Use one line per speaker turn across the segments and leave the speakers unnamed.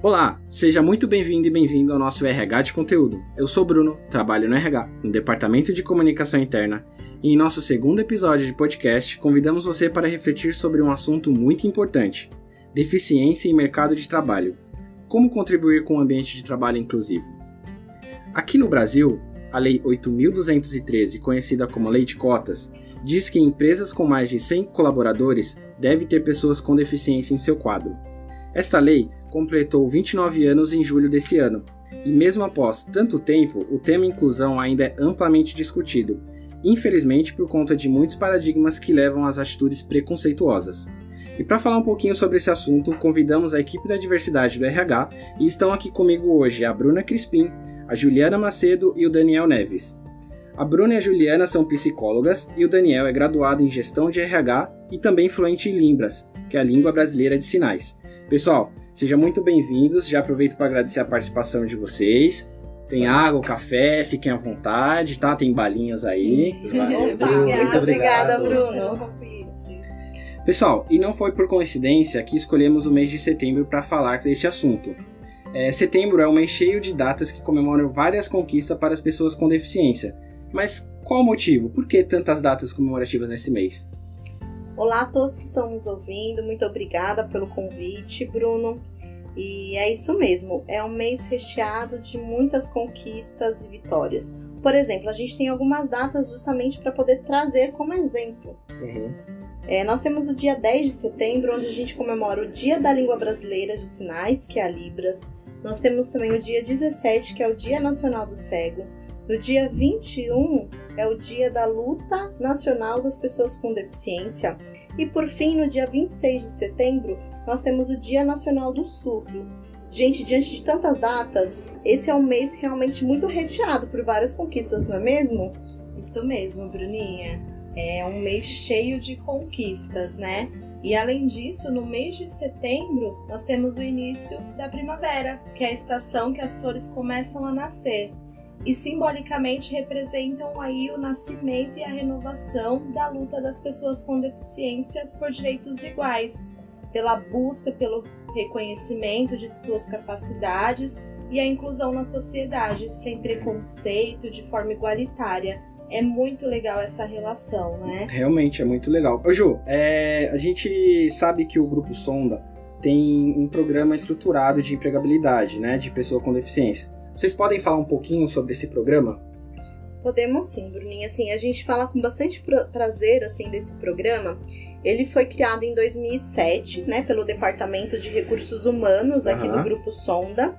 Olá, seja muito bem-vindo e bem-vindo ao nosso RH de conteúdo. Eu sou Bruno, trabalho no RH, no Departamento de Comunicação Interna, e em nosso segundo episódio de podcast, convidamos você para refletir sobre um assunto muito importante: deficiência e mercado de trabalho. Como contribuir com um ambiente de trabalho inclusivo? Aqui no Brasil, a Lei 8.213, conhecida como Lei de Cotas, diz que empresas com mais de 100 colaboradores devem ter pessoas com deficiência em seu quadro. Esta lei completou 29 anos em julho desse ano, e mesmo após tanto tempo, o tema inclusão ainda é amplamente discutido, infelizmente por conta de muitos paradigmas que levam às atitudes preconceituosas. E para falar um pouquinho sobre esse assunto, convidamos a equipe da diversidade do RH e estão aqui comigo hoje a Bruna Crispim, a Juliana Macedo e o Daniel Neves. A Bruna e a Juliana são psicólogas e o Daniel é graduado em gestão de RH e também fluente em Limbras, que é a língua brasileira de sinais. Pessoal, sejam muito bem-vindos. Já aproveito para agradecer a participação de vocês. Tem água, café, fiquem à vontade, tá? Tem balinhas aí.
Valeu, muito obrigada, Bruno.
Pessoal, e não foi por coincidência que escolhemos o mês de setembro para falar deste assunto. É, setembro é um mês cheio de datas que comemoram várias conquistas para as pessoas com deficiência. Mas qual o motivo? Por que tantas datas comemorativas nesse mês?
Olá a todos que estão nos ouvindo, muito obrigada pelo convite, Bruno. E é isso mesmo, é um mês recheado de muitas conquistas e vitórias. Por exemplo, a gente tem algumas datas justamente para poder trazer como exemplo. Uhum. É, nós temos o dia 10 de setembro, onde a gente comemora o Dia da Língua Brasileira de Sinais, que é a Libras. Nós temos também o dia 17, que é o Dia Nacional do Cego. No dia 21 é o dia da luta nacional das pessoas com deficiência. E por fim, no dia 26 de setembro, nós temos o Dia Nacional do Surdo. Gente, diante de tantas datas, esse é um mês realmente muito recheado por várias conquistas, não é mesmo?
Isso mesmo, Bruninha. É um mês cheio de conquistas, né? E além disso, no mês de setembro, nós temos o início da primavera, que é a estação que as flores começam a nascer e simbolicamente representam aí o nascimento e a renovação da luta das pessoas com deficiência por direitos iguais, pela busca pelo reconhecimento de suas capacidades e a inclusão na sociedade, sem preconceito, de forma igualitária. É muito legal essa relação, né?
Realmente é muito legal. Ô Ju, é, a gente sabe que o Grupo Sonda tem um programa estruturado de empregabilidade, né, de pessoa com deficiência. Vocês podem falar um pouquinho sobre esse programa?
Podemos sim, Bruninha. Assim, a gente fala com bastante prazer assim desse programa. Ele foi criado em 2007, né, pelo Departamento de Recursos Humanos aqui uhum. do Grupo Sonda.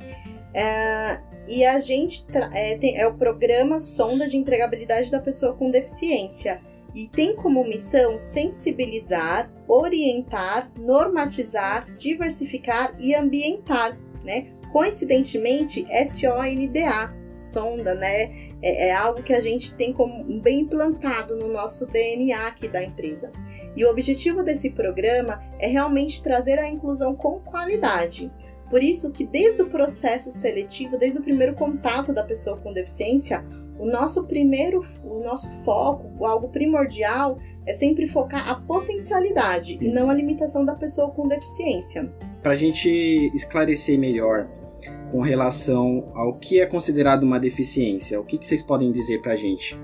É, e a gente é, tem, é o programa Sonda de Empregabilidade da Pessoa com Deficiência e tem como missão sensibilizar, orientar, normatizar, diversificar e ambientar, né, Coincidentemente, SONDA, sonda, né? É, é, algo que a gente tem como bem implantado no nosso DNA aqui da empresa. E o objetivo desse programa é realmente trazer a inclusão com qualidade. Por isso que desde o processo seletivo, desde o primeiro contato da pessoa com deficiência, o nosso primeiro, o nosso foco, algo primordial, é sempre focar a potencialidade e não a limitação da pessoa com deficiência.
Para a gente esclarecer melhor com relação ao que é considerado uma deficiência? O que, que vocês podem dizer para a gente?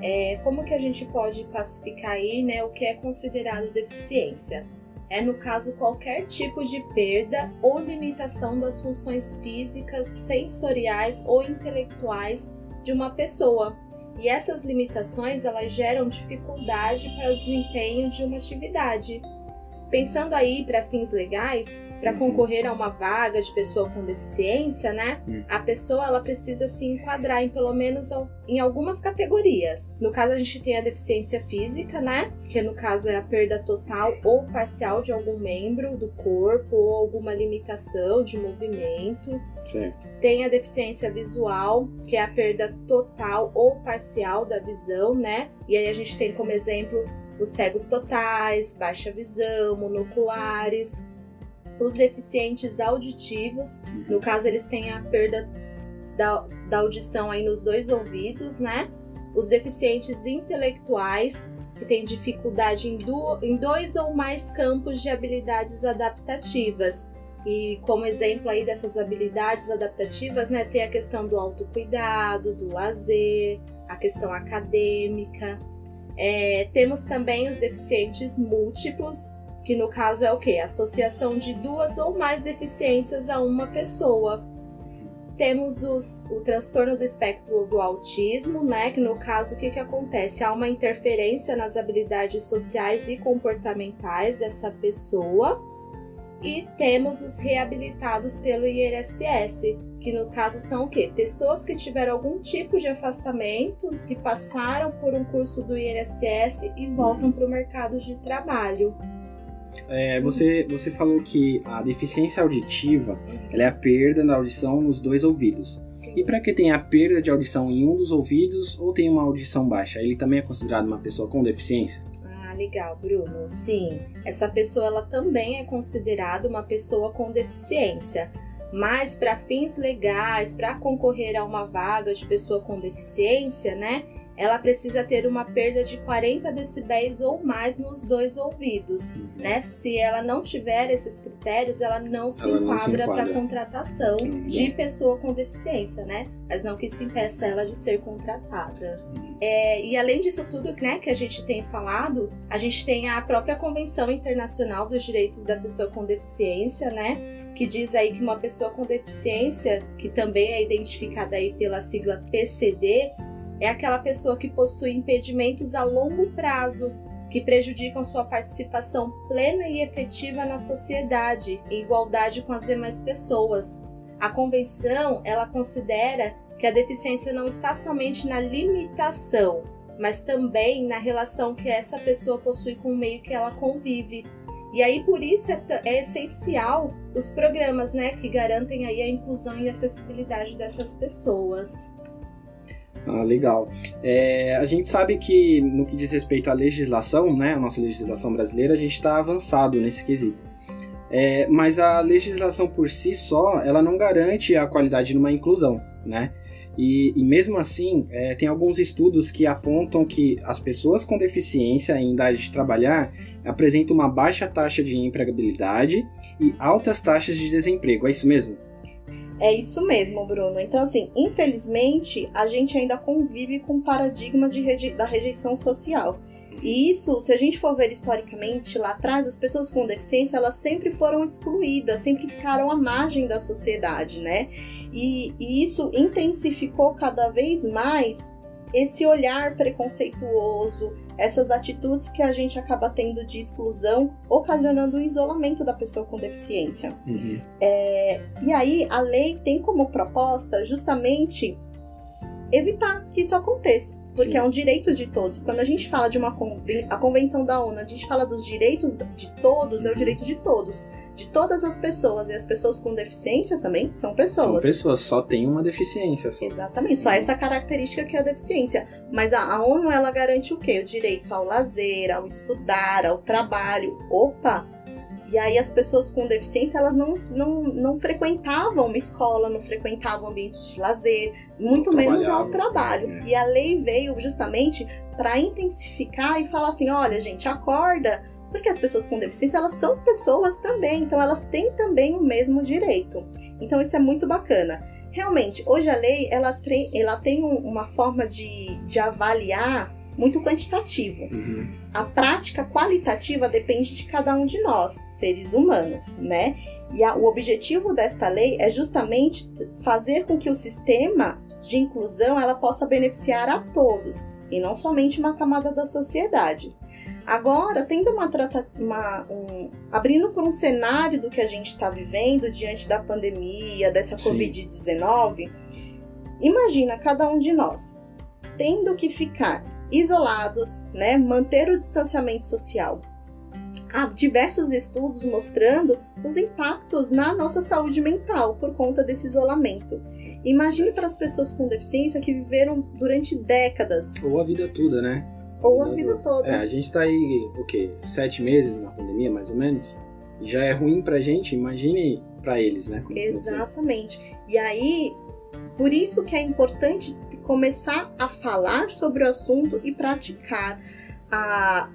É, como que a gente pode classificar aí né, o que é considerado deficiência? É, no caso, qualquer tipo de perda ou limitação das funções físicas, sensoriais ou intelectuais de uma pessoa. E essas limitações elas geram dificuldade para o desempenho de uma atividade. Pensando aí para fins legais, para uhum. concorrer a uma vaga de pessoa com deficiência, né? Uhum. A pessoa ela precisa se enquadrar em pelo menos em algumas categorias. No caso a gente tem a deficiência física, né? Que no caso é a perda total ou parcial de algum membro do corpo ou alguma limitação de movimento.
Certo.
Tem a deficiência visual, que é a perda total ou parcial da visão, né? E aí a gente tem como exemplo os cegos totais, baixa visão, monoculares, os deficientes auditivos, no caso eles têm a perda da, da audição aí nos dois ouvidos, né? Os deficientes intelectuais, que têm dificuldade em, do, em dois ou mais campos de habilidades adaptativas. E como exemplo aí dessas habilidades adaptativas, né, tem a questão do autocuidado, do lazer, a questão acadêmica. É, temos também os deficientes múltiplos, que no caso é o que? Associação de duas ou mais deficiências a uma pessoa. Temos os, o transtorno do espectro do autismo, né? Que no caso o que, que acontece? Há uma interferência nas habilidades sociais e comportamentais dessa pessoa. E temos os reabilitados pelo INSS, que no caso são o quê? Pessoas que tiveram algum tipo de afastamento, que passaram por um curso do INSS e voltam para o mercado de trabalho.
É, você, você falou que a deficiência auditiva uhum. é a perda da audição nos dois ouvidos. Sim. E para quem tem a perda de audição em um dos ouvidos ou tem uma audição baixa, ele também é considerado uma pessoa com deficiência?
Legal, Bruno. Sim, essa pessoa ela também é considerada uma pessoa com deficiência. Mas para fins legais, para concorrer a uma vaga de pessoa com deficiência, né? Ela precisa ter uma perda de 40 decibéis ou mais nos dois ouvidos, uhum. né? Se ela não tiver esses critérios, ela não se ela enquadra, para contratação uhum. de pessoa com deficiência, né? Mas não que isso impeça ela de ser contratada. Uhum. É, e além disso tudo, né, que a gente tem falado, a gente tem a própria Convenção Internacional dos Direitos da Pessoa com Deficiência, né? que diz aí que uma pessoa com deficiência, que também é identificada aí pela sigla PCD, é aquela pessoa que possui impedimentos a longo prazo que prejudicam sua participação plena e efetiva na sociedade, em igualdade com as demais pessoas. A convenção, ela considera que a deficiência não está somente na limitação, mas também na relação que essa pessoa possui com o meio que ela convive. E aí por isso é, é essencial os programas, né, que garantem aí a inclusão e acessibilidade dessas pessoas.
Ah, legal. É, a gente sabe que no que diz respeito à legislação, né, a nossa legislação brasileira, a gente está avançado nesse quesito. É, mas a legislação por si só, ela não garante a qualidade numa inclusão, né? E, e mesmo assim, é, tem alguns estudos que apontam que as pessoas com deficiência em idade de trabalhar apresentam uma baixa taxa de empregabilidade e altas taxas de desemprego. É isso mesmo?
É isso mesmo, Bruno. Então, assim, infelizmente, a gente ainda convive com o paradigma de reje da rejeição social. E isso, se a gente for ver historicamente lá atrás, as pessoas com deficiência elas sempre foram excluídas, sempre ficaram à margem da sociedade, né? E, e isso intensificou cada vez mais esse olhar preconceituoso, essas atitudes que a gente acaba tendo de exclusão, ocasionando o isolamento da pessoa com deficiência. Uhum. É, e aí, a lei tem como proposta justamente evitar que isso aconteça porque Sim. é um direito de todos. Quando a gente fala de uma a convenção da ONU, a gente fala dos direitos de todos, é o direito de todos, de todas as pessoas e as pessoas com deficiência também são pessoas.
São pessoas, só tem uma deficiência. Só.
Exatamente, só essa característica que é a deficiência. Mas a, a ONU ela garante o quê? O direito ao lazer, ao estudar, ao trabalho. Opa, e aí as pessoas com deficiência, elas não, não, não frequentavam uma escola, não frequentavam ambientes de lazer, muito menos ao trabalho. É. E a lei veio justamente para intensificar e falar assim, olha, gente, acorda, porque as pessoas com deficiência, elas são pessoas também, então elas têm também o mesmo direito. Então isso é muito bacana. Realmente, hoje a lei, ela, ela tem uma forma de, de avaliar muito quantitativo. Uhum. A prática qualitativa depende de cada um de nós, seres humanos, né? E a, o objetivo desta lei é justamente fazer com que o sistema de inclusão ela possa beneficiar a todos e não somente uma camada da sociedade. Agora, tendo uma, uma um, abrindo por um cenário do que a gente está vivendo diante da pandemia, dessa Covid-19, imagina cada um de nós tendo que ficar isolados, né, manter o distanciamento social. Há diversos estudos mostrando os impactos na nossa saúde mental por conta desse isolamento. Imagine para as pessoas com deficiência que viveram durante décadas.
Ou a vida toda, né?
Ou a vida toda.
É, a gente está aí, o quê? Sete meses na pandemia, mais ou menos. Já é ruim pra gente, imagine para eles, né?
Como Exatamente. E aí, por isso que é importante começar a falar sobre o assunto e praticar a,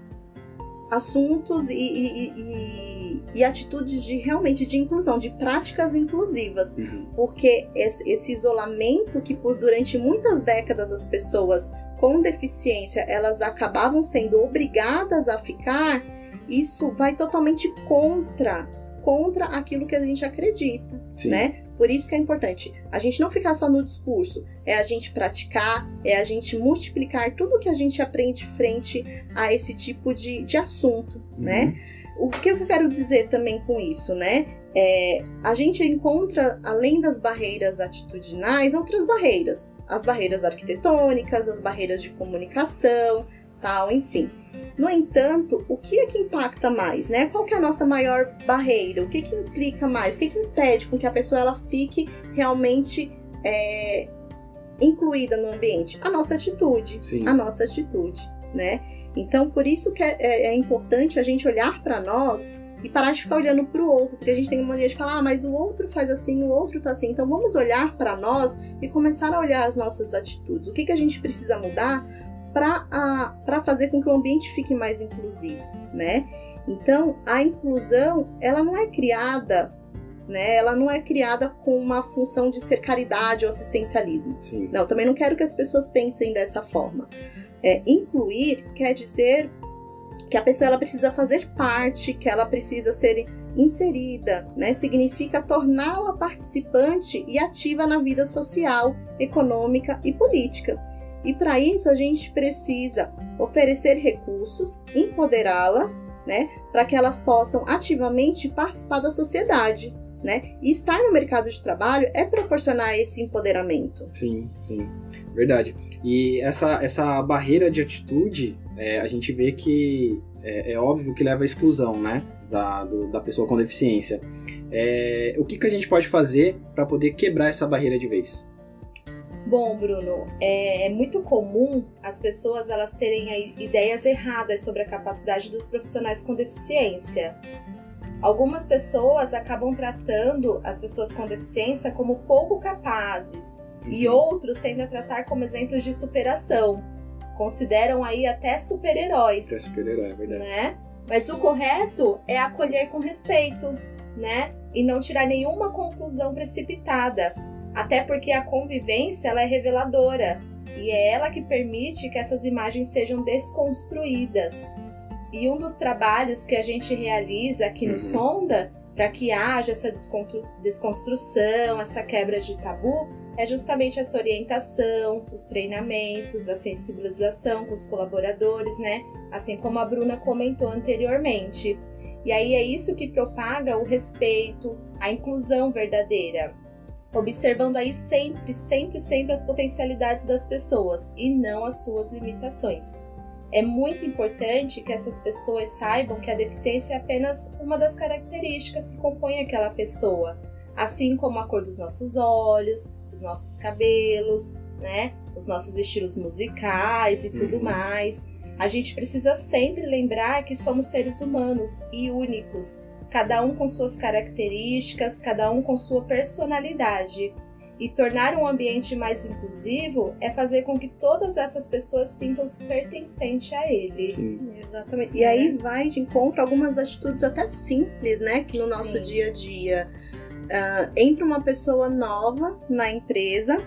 assuntos e, e, e, e atitudes de realmente de inclusão, de práticas inclusivas, uhum. porque esse, esse isolamento que por durante muitas décadas as pessoas com deficiência elas acabavam sendo obrigadas a ficar, isso vai totalmente contra contra aquilo que a gente acredita, Sim. né? Por isso que é importante a gente não ficar só no discurso, é a gente praticar, é a gente multiplicar tudo que a gente aprende frente a esse tipo de, de assunto, uhum. né? O que eu quero dizer também com isso, né? É, a gente encontra, além das barreiras atitudinais, outras barreiras. As barreiras arquitetônicas, as barreiras de comunicação, tal, enfim. No entanto, o que é que impacta mais, né? Qual que é a nossa maior barreira? O que que implica mais? O que que impede com que a pessoa ela fique realmente é, incluída no ambiente? A nossa atitude, Sim. a nossa atitude, né? Então, por isso que é, é, é importante a gente olhar para nós e parar de ficar olhando para o outro, porque a gente tem uma mania de falar, ah, mas o outro faz assim, o outro tá assim. Então, vamos olhar para nós e começar a olhar as nossas atitudes. O que que a gente precisa mudar para fazer com que o ambiente fique mais inclusivo, né? Então, a inclusão, ela não é criada, né? Ela não é criada com uma função de ser caridade ou assistencialismo. Sim. Não, também não quero que as pessoas pensem dessa forma. É, incluir quer dizer que a pessoa ela precisa fazer parte, que ela precisa ser inserida, né? Significa torná-la participante e ativa na vida social, econômica e política. E para isso a gente precisa oferecer recursos, empoderá-las, né, para que elas possam ativamente participar da sociedade, né? E estar no mercado de trabalho é proporcionar esse empoderamento.
Sim, sim, verdade. E essa, essa barreira de atitude, é, a gente vê que é, é, óbvio que leva à exclusão, né? Da, do, da pessoa com deficiência. É, o que, que a gente pode fazer para poder quebrar essa barreira de vez?
Bom, Bruno, é, é, muito comum as pessoas elas terem ideias erradas sobre a capacidade dos profissionais com deficiência. Algumas pessoas acabam tratando as pessoas com deficiência como pouco capazes uhum. e outros tendem a tratar como exemplos de superação. Consideram aí até super-heróis.
Até super-herói, é verdade.
Né? Mas o correto é acolher com respeito, né? E não tirar nenhuma conclusão precipitada até porque a convivência ela é reveladora e é ela que permite que essas imagens sejam desconstruídas. E um dos trabalhos que a gente realiza aqui no uhum. Sonda, para que haja essa desconstrução, essa quebra de tabu, é justamente essa orientação, os treinamentos, a sensibilização com os colaboradores, né? Assim como a Bruna comentou anteriormente. E aí é isso que propaga o respeito, a inclusão verdadeira observando aí sempre, sempre, sempre as potencialidades das pessoas e não as suas limitações. É muito importante que essas pessoas saibam que a deficiência é apenas uma das características que compõem aquela pessoa, assim como a cor dos nossos olhos, os nossos cabelos, né, os nossos estilos musicais e tudo uhum. mais. A gente precisa sempre lembrar que somos seres humanos e únicos cada um com suas características, cada um com sua personalidade. E tornar um ambiente mais inclusivo é fazer com que todas essas pessoas sintam-se pertencentes a ele.
Sim. Exatamente. E aí vai de encontro algumas atitudes até simples, né? Que no nosso Sim. dia a dia. Uh, entra uma pessoa nova na empresa,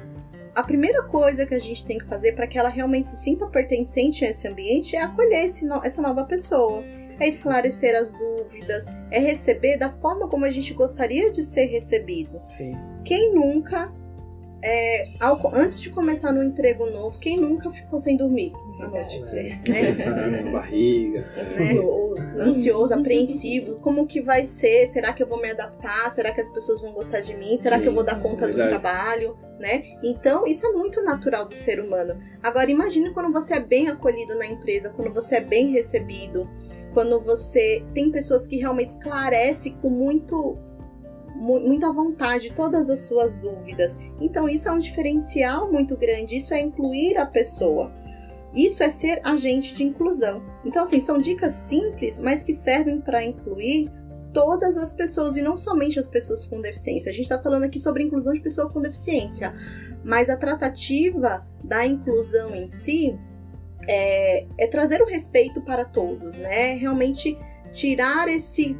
a primeira coisa que a gente tem que fazer para que ela realmente se sinta pertencente a esse ambiente é acolher no essa nova pessoa é esclarecer as dúvidas, é receber da forma como a gente gostaria de ser recebido.
Sim.
Quem nunca, é, ao, antes de começar no emprego novo, quem nunca ficou sem dormir?
Verdade, é. Né? barriga.
Ansioso. Ansioso, apreensivo. Como que vai ser? Será que eu vou me adaptar? Será que as pessoas vão gostar de mim? Será Sim, que eu vou dar conta verdade. do trabalho? Né? Então, isso é muito natural do ser humano. Agora, imagine quando você é bem acolhido na empresa, quando você é bem recebido, quando você tem pessoas que realmente esclarecem com muito muita vontade todas as suas dúvidas. Então isso é um diferencial muito grande, isso é incluir a pessoa. Isso é ser agente de inclusão. Então assim, são dicas simples, mas que servem para incluir todas as pessoas e não somente as pessoas com deficiência. A gente está falando aqui sobre inclusão de pessoas com deficiência, mas a tratativa da inclusão em si é, é trazer o respeito para todos, né? Realmente tirar esse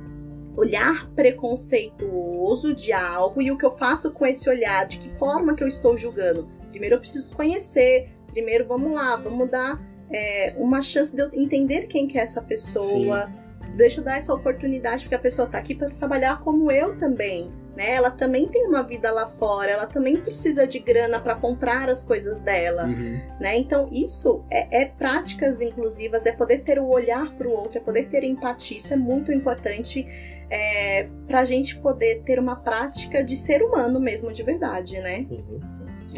olhar preconceituoso de algo e o que eu faço com esse olhar, de que forma que eu estou julgando. Primeiro eu preciso conhecer, primeiro vamos lá, vamos dar é, uma chance de eu entender quem que é essa pessoa. Sim. Deixa eu dar essa oportunidade, porque a pessoa está aqui para trabalhar como eu também né? Ela também tem uma vida lá fora, ela também precisa de grana para comprar as coisas dela, uhum. né? Então isso é, é, práticas inclusivas, é poder ter o olhar para o outro, é poder ter empatia. Isso é muito importante é, para a gente poder ter uma prática de ser humano mesmo de verdade, né?
Uhum.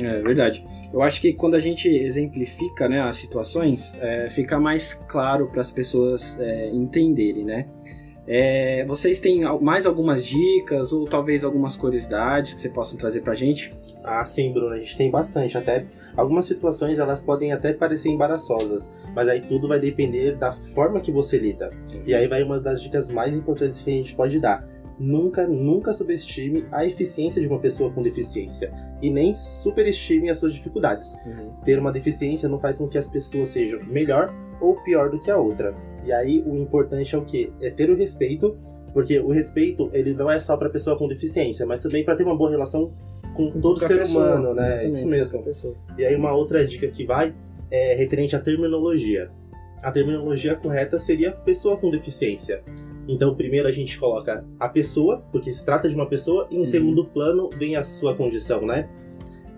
É verdade. Eu acho que quando a gente exemplifica né, as situações, é, fica mais claro para as pessoas é, entenderem, né? É, vocês têm mais algumas dicas ou talvez algumas curiosidades que você possam trazer pra gente?
Ah, sim, Bruno, a gente tem bastante. Até algumas situações elas podem até parecer embaraçosas, mas aí tudo vai depender da forma que você lida. E aí vai uma das dicas mais importantes que a gente pode dar. Nunca, nunca subestime a eficiência de uma pessoa com deficiência e nem superestime as suas dificuldades. Uhum. Ter uma deficiência não faz com que as pessoas sejam melhor ou pior do que a outra. E aí o importante é o que? É ter o respeito, porque o respeito ele não é só para pessoa com deficiência, mas também para ter uma boa relação com, com todo ser pessoa, humano, né? Isso mesmo. E aí uma outra dica que vai é referente à terminologia. A terminologia correta seria pessoa com deficiência. Então, primeiro a gente coloca a pessoa, porque se trata de uma pessoa, e em uhum. segundo plano vem a sua condição, né?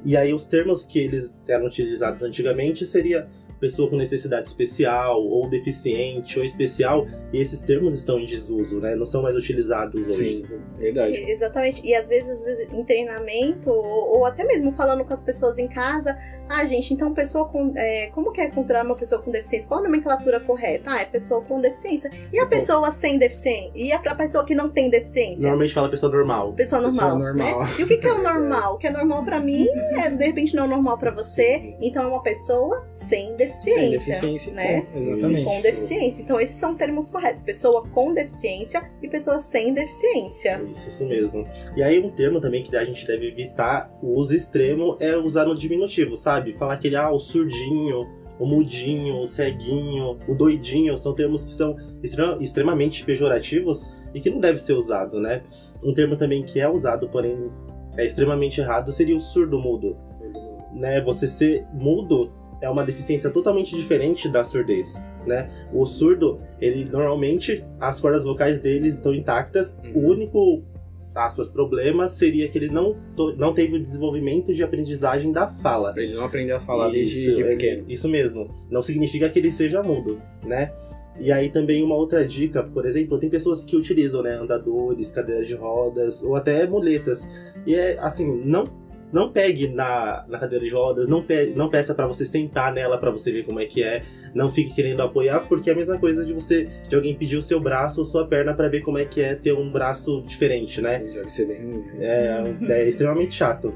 E aí os termos que eles eram utilizados antigamente seria pessoa com necessidade especial, ou deficiente, ou especial, e esses termos estão em desuso, né? Não são mais utilizados hoje. Sim,
verdade.
Exatamente. E às vezes, em treinamento, ou, ou, até mesmo falando com as pessoas em casa, ah, gente, então pessoa com. É, como que é considerar uma pessoa com deficiência? Qual a nomenclatura correta? Ah, é pessoa com deficiência. E a pessoa sem deficiência? E a pessoa que não tem deficiência?
Normalmente fala pessoa normal.
Pessoa normal. Pessoa normal. Né? E o que, que é o normal? O que é normal para mim, é, de repente não é normal para você. Então é uma pessoa sem deficiência deficiência. Sem deficiência, né?
Com, exatamente.
Com deficiência. Então, esses são termos corretos: pessoa com deficiência e pessoa sem deficiência.
Isso, isso mesmo. E aí, um termo também que a gente deve evitar o uso extremo é usar no diminutivo, sabe? Falar aquele, ah, o surdinho, o mudinho, o ceguinho, o doidinho, são termos que são extremamente pejorativos e que não deve ser usado, né? Um termo também que é usado, porém é extremamente errado, seria o surdo-mudo. Né? Você ser mudo é uma deficiência totalmente diferente da surdez, né? O surdo, ele normalmente as cordas vocais dele estão intactas. Uhum. O único aspas problema seria que ele não não teve o desenvolvimento de aprendizagem da fala.
Ele não aprendeu a falar isso, desde de pequeno.
Isso mesmo. Não significa que ele seja mudo, né? E aí também uma outra dica, por exemplo, tem pessoas que utilizam, né, andadores, cadeiras de rodas ou até muletas. E é assim, não não pegue na, na cadeira de rodas, não, pe, não peça para você sentar nela para você ver como é que é, não fique querendo apoiar, porque é a mesma coisa de você de alguém pedir o seu braço ou sua perna para ver como é que é ter um braço diferente, né?
Deve ser bem ruim.
É, é extremamente chato.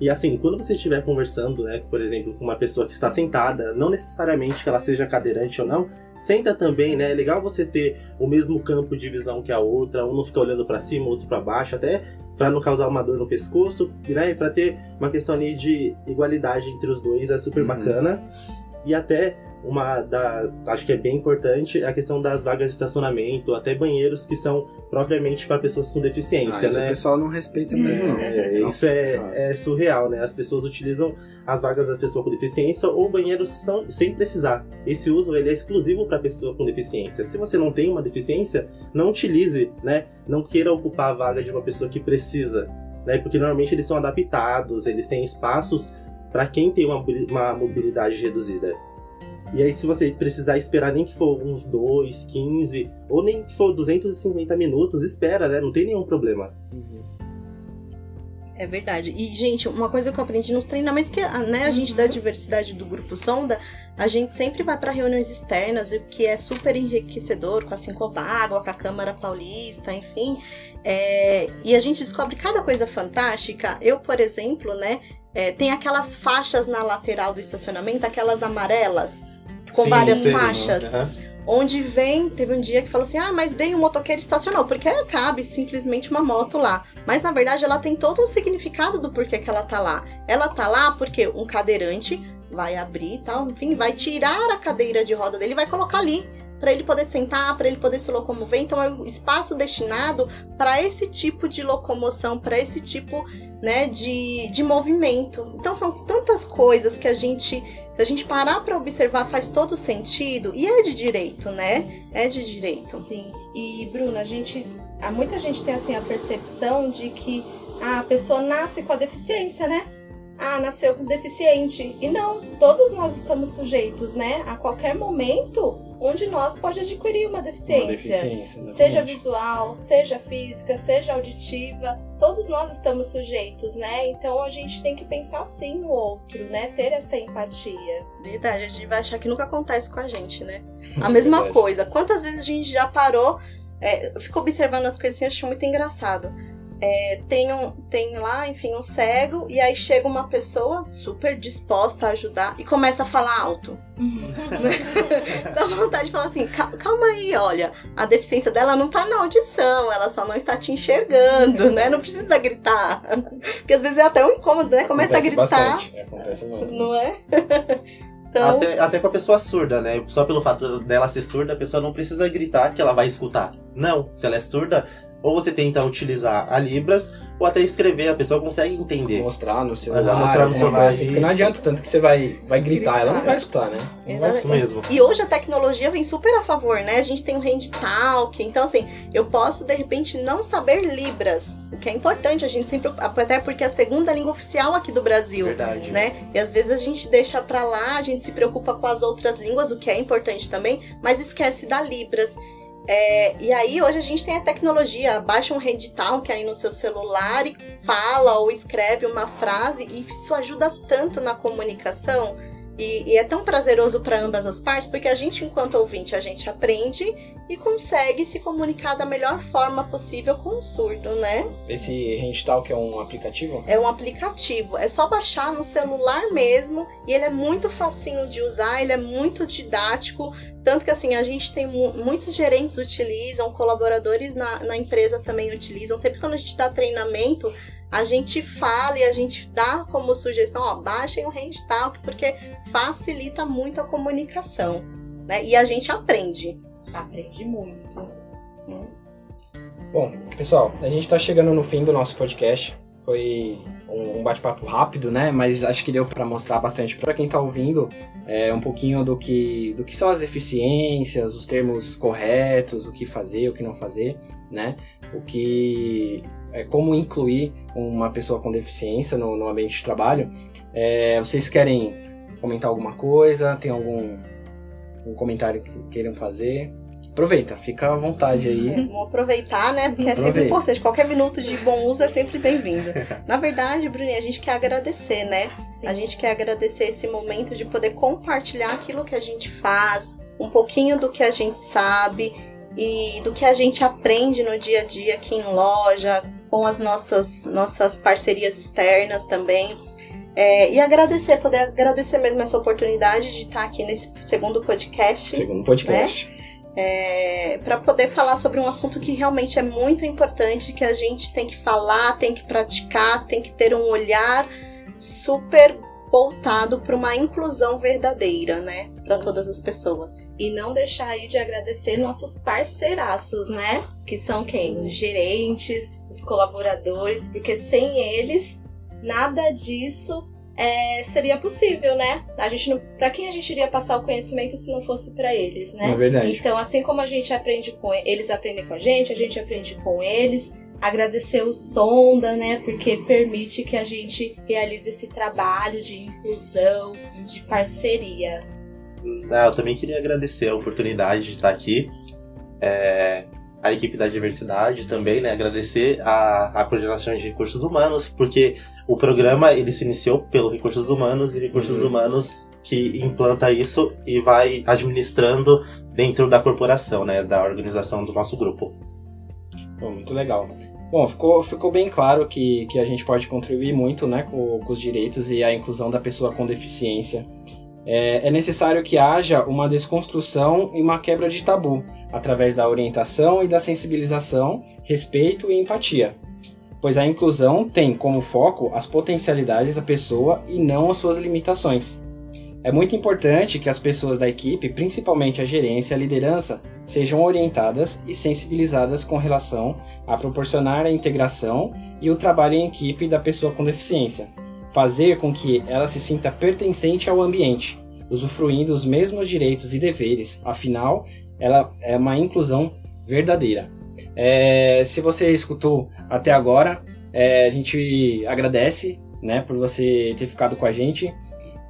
E assim, quando você estiver conversando, né, por exemplo, com uma pessoa que está sentada, não necessariamente que ela seja cadeirante ou não, senta também, né? É legal você ter o mesmo campo de visão que a outra, um não fica olhando para cima, outro para baixo, até para não causar uma dor no pescoço, né? Para ter uma questão ali de igualdade entre os dois, é super uhum. bacana. E até uma da acho que é bem importante é a questão das vagas de estacionamento, até banheiros que são propriamente para pessoas com deficiência,
ah,
né?
O pessoal não respeita mesmo, não.
É, isso é, é, surreal, né? As pessoas utilizam as vagas da pessoa com deficiência ou banheiros são, sem precisar. Esse uso ele é exclusivo para pessoa com deficiência. Se você não tem uma deficiência, não utilize, né? Não queira ocupar a vaga de uma pessoa que precisa, né? Porque normalmente eles são adaptados, eles têm espaços para quem tem uma, uma mobilidade reduzida. E aí, se você precisar esperar nem que for uns 2, 15, ou nem que for 250 minutos, espera, né? Não tem nenhum problema. Uhum.
É verdade. E, gente, uma coisa que eu aprendi nos treinamentos que né, a gente da uhum. diversidade do Grupo Sonda, a gente sempre vai para reuniões externas, o que é super enriquecedor com a Sincovagua, com a Câmara Paulista, enfim. É, e a gente descobre cada coisa fantástica. Eu, por exemplo, né, é, tem aquelas faixas na lateral do estacionamento, aquelas amarelas com Sim, várias sei, faixas. Onde vem, teve um dia que falou assim: ah, mas vem um motoqueiro estacionou, porque cabe simplesmente uma moto lá. Mas na verdade ela tem todo um significado do porquê que ela tá lá. Ela tá lá porque um cadeirante vai abrir e tal, enfim, vai tirar a cadeira de roda dele e vai colocar ali para ele poder sentar, para ele poder se locomover. Então é um espaço destinado para esse tipo de locomoção, para esse tipo né, de, de movimento. Então são tantas coisas que a gente, se a gente parar para observar, faz todo sentido e é de direito, né? É de direito.
Sim. E Bruna, a gente, há muita gente tem assim a percepção de que a pessoa nasce com a deficiência, né? ah, nasceu com deficiente. E não, todos nós estamos sujeitos, né? A qualquer momento, um de nós pode adquirir uma deficiência. Uma deficiência seja visual, seja física, seja auditiva. Todos nós estamos sujeitos, né? Então a gente tem que pensar sim no outro, né? Ter essa empatia.
Verdade, a gente vai achar que nunca acontece com a gente, né? A mesma coisa. Quantas vezes a gente já parou, é, eu fico observando as coisas assim, eu acho muito engraçado é, tem, um, tem lá, enfim, um cego, e aí chega uma pessoa super disposta a ajudar e começa a falar alto. Uhum. Dá vontade de falar assim: calma aí, olha, a deficiência dela não tá na audição, ela só não está te enxergando, né? Não precisa gritar. Porque às vezes é até um incômodo, né? Começa Acontece a gritar. Bastante. Acontece muito. Não é?
Então... Até, até com a pessoa surda, né? Só pelo fato dela ser surda, a pessoa não precisa gritar que ela vai escutar. Não, se ela é surda, ou você tenta utilizar a Libras, ou até escrever, a pessoa consegue entender.
Mostrar no celular. mostrar no celular. Assim, porque não adianta tanto que você vai, vai gritar, ela não vai escutar, né?
Exatamente. Isso mesmo. E hoje a tecnologia vem super a favor, né? A gente tem o Hand Talk, então assim, eu posso de repente não saber Libras, o que é importante, a gente sempre, até porque é a segunda língua oficial aqui do Brasil. Verdade. Né? E às vezes a gente deixa pra lá, a gente se preocupa com as outras línguas, o que é importante também, mas esquece da Libras. É, e aí hoje a gente tem a tecnologia, baixa um Redital que aí no seu celular e fala ou escreve uma frase e isso ajuda tanto na comunicação e, e é tão prazeroso para ambas as partes porque a gente enquanto ouvinte a gente aprende e consegue se comunicar da melhor forma possível com o surdo, né?
Esse Handtalk é um aplicativo?
É um aplicativo. É só baixar no celular mesmo e ele é muito facinho de usar, ele é muito didático. Tanto que assim, a gente tem muitos gerentes utilizam, colaboradores na, na empresa também utilizam. Sempre quando a gente dá treinamento, a gente fala e a gente dá como sugestão, ó, baixem o Handtalk, porque facilita muito a comunicação, né? E a gente aprende.
Aprende muito. Hum.
Bom, pessoal, a gente está chegando no fim do nosso podcast. Foi um bate-papo rápido, né? Mas acho que deu para mostrar bastante para quem está ouvindo é, um pouquinho do que, do que são as deficiências, os termos corretos, o que fazer, o que não fazer, né? O que é, como incluir uma pessoa com deficiência no, no ambiente de trabalho. É, vocês querem comentar alguma coisa? Tem algum um comentário que queiram fazer? Aproveita, fica à vontade aí.
Vamos aproveitar, né? Porque Aproveita. é sempre importante. Qualquer minuto de bom uso é sempre bem-vindo. Na verdade, Bruninha, a gente quer agradecer, né? Sim. A gente quer agradecer esse momento de poder compartilhar aquilo que a gente faz, um pouquinho do que a gente sabe e do que a gente aprende no dia a dia aqui em loja, com as nossas, nossas parcerias externas também. É, e agradecer, poder agradecer mesmo essa oportunidade de estar aqui nesse segundo podcast.
Segundo podcast. Né?
É, para poder falar sobre um assunto que realmente é muito importante, que a gente tem que falar, tem que praticar, tem que ter um olhar super voltado para uma inclusão verdadeira, né, para todas as pessoas.
E não deixar aí de agradecer nossos parceiraços, né, que são quem? Os gerentes, os colaboradores, porque sem eles nada disso é, seria possível, né? A gente não, para quem a gente iria passar o conhecimento se não fosse para eles, né?
É verdade.
Então, assim como a gente aprende com eles, aprendem com a gente, a gente aprende com eles. Agradecer o Sonda, né? Porque permite que a gente realize esse trabalho de inclusão, de parceria.
Ah, eu também queria agradecer a oportunidade de estar aqui. É, a equipe da diversidade também, né? Agradecer a, a coordenação de recursos humanos, porque o programa ele se iniciou pelo recursos humanos e recursos uhum. humanos que implanta isso e vai administrando dentro da corporação, né? Da organização do nosso grupo.
Bom, muito legal. Bom, ficou, ficou bem claro que, que a gente pode contribuir muito né, com, com os direitos e a inclusão da pessoa com deficiência. É, é necessário que haja uma desconstrução e uma quebra de tabu através da orientação e da sensibilização, respeito e empatia, pois a inclusão tem como foco as potencialidades da pessoa e não as suas limitações. É muito importante que as pessoas da equipe, principalmente a gerência e a liderança, sejam orientadas e sensibilizadas com relação a proporcionar a integração e o trabalho em equipe da pessoa com deficiência, fazer com que ela se sinta pertencente ao ambiente, usufruindo os mesmos direitos e deveres, afinal, ela é uma inclusão verdadeira. É, se você escutou até agora, é, a gente agradece né, por você ter ficado com a gente.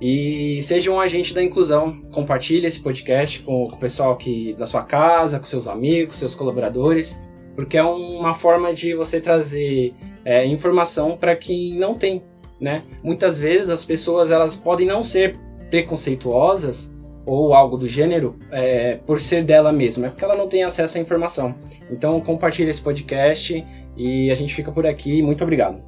E seja um agente da inclusão. Compartilhe esse podcast com, o pessoal que, da sua casa, com seus amigos, seus colaboradores, porque é uma forma de você trazer é, informação para quem não tem né? Muitas vezes as pessoas elas podem não ser preconceituosas ou algo do gênero é, por ser dela mesma, é porque ela não tem acesso à informação. Então compartilhe esse podcast e a gente fica por aqui. Muito obrigado.